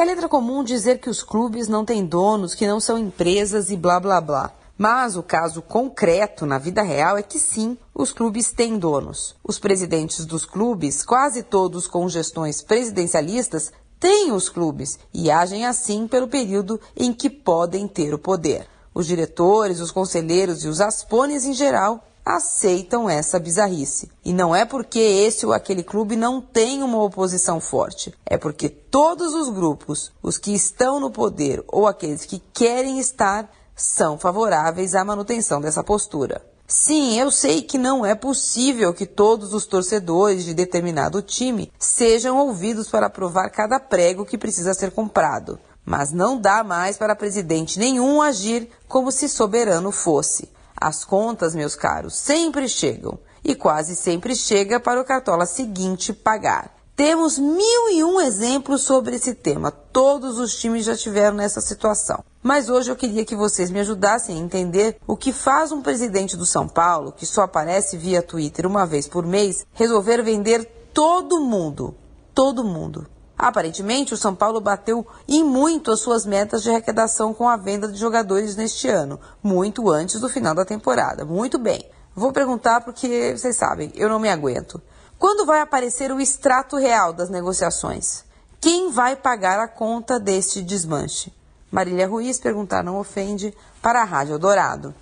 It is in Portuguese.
É letra comum dizer que os clubes não têm donos, que não são empresas e blá blá blá. Mas o caso concreto na vida real é que sim, os clubes têm donos. Os presidentes dos clubes, quase todos com gestões presidencialistas, têm os clubes e agem assim pelo período em que podem ter o poder. Os diretores, os conselheiros e os aspones em geral aceitam essa bizarrice. E não é porque esse ou aquele clube não tem uma oposição forte, é porque todos os grupos, os que estão no poder ou aqueles que querem estar, são favoráveis à manutenção dessa postura. Sim, eu sei que não é possível que todos os torcedores de determinado time sejam ouvidos para aprovar cada prego que precisa ser comprado. Mas não dá mais para presidente nenhum agir como se soberano fosse. As contas, meus caros, sempre chegam e quase sempre chega para o cartola seguinte pagar. Temos mil e um exemplos sobre esse tema. Todos os times já tiveram nessa situação. Mas hoje eu queria que vocês me ajudassem a entender o que faz um presidente do São Paulo, que só aparece via Twitter uma vez por mês, resolver vender todo mundo. Todo mundo. Aparentemente, o São Paulo bateu em muito as suas metas de arrecadação com a venda de jogadores neste ano, muito antes do final da temporada. Muito bem. Vou perguntar porque vocês sabem, eu não me aguento. Quando vai aparecer o extrato real das negociações? Quem vai pagar a conta deste desmanche? Marília Ruiz perguntar não ofende para a Rádio Dourado.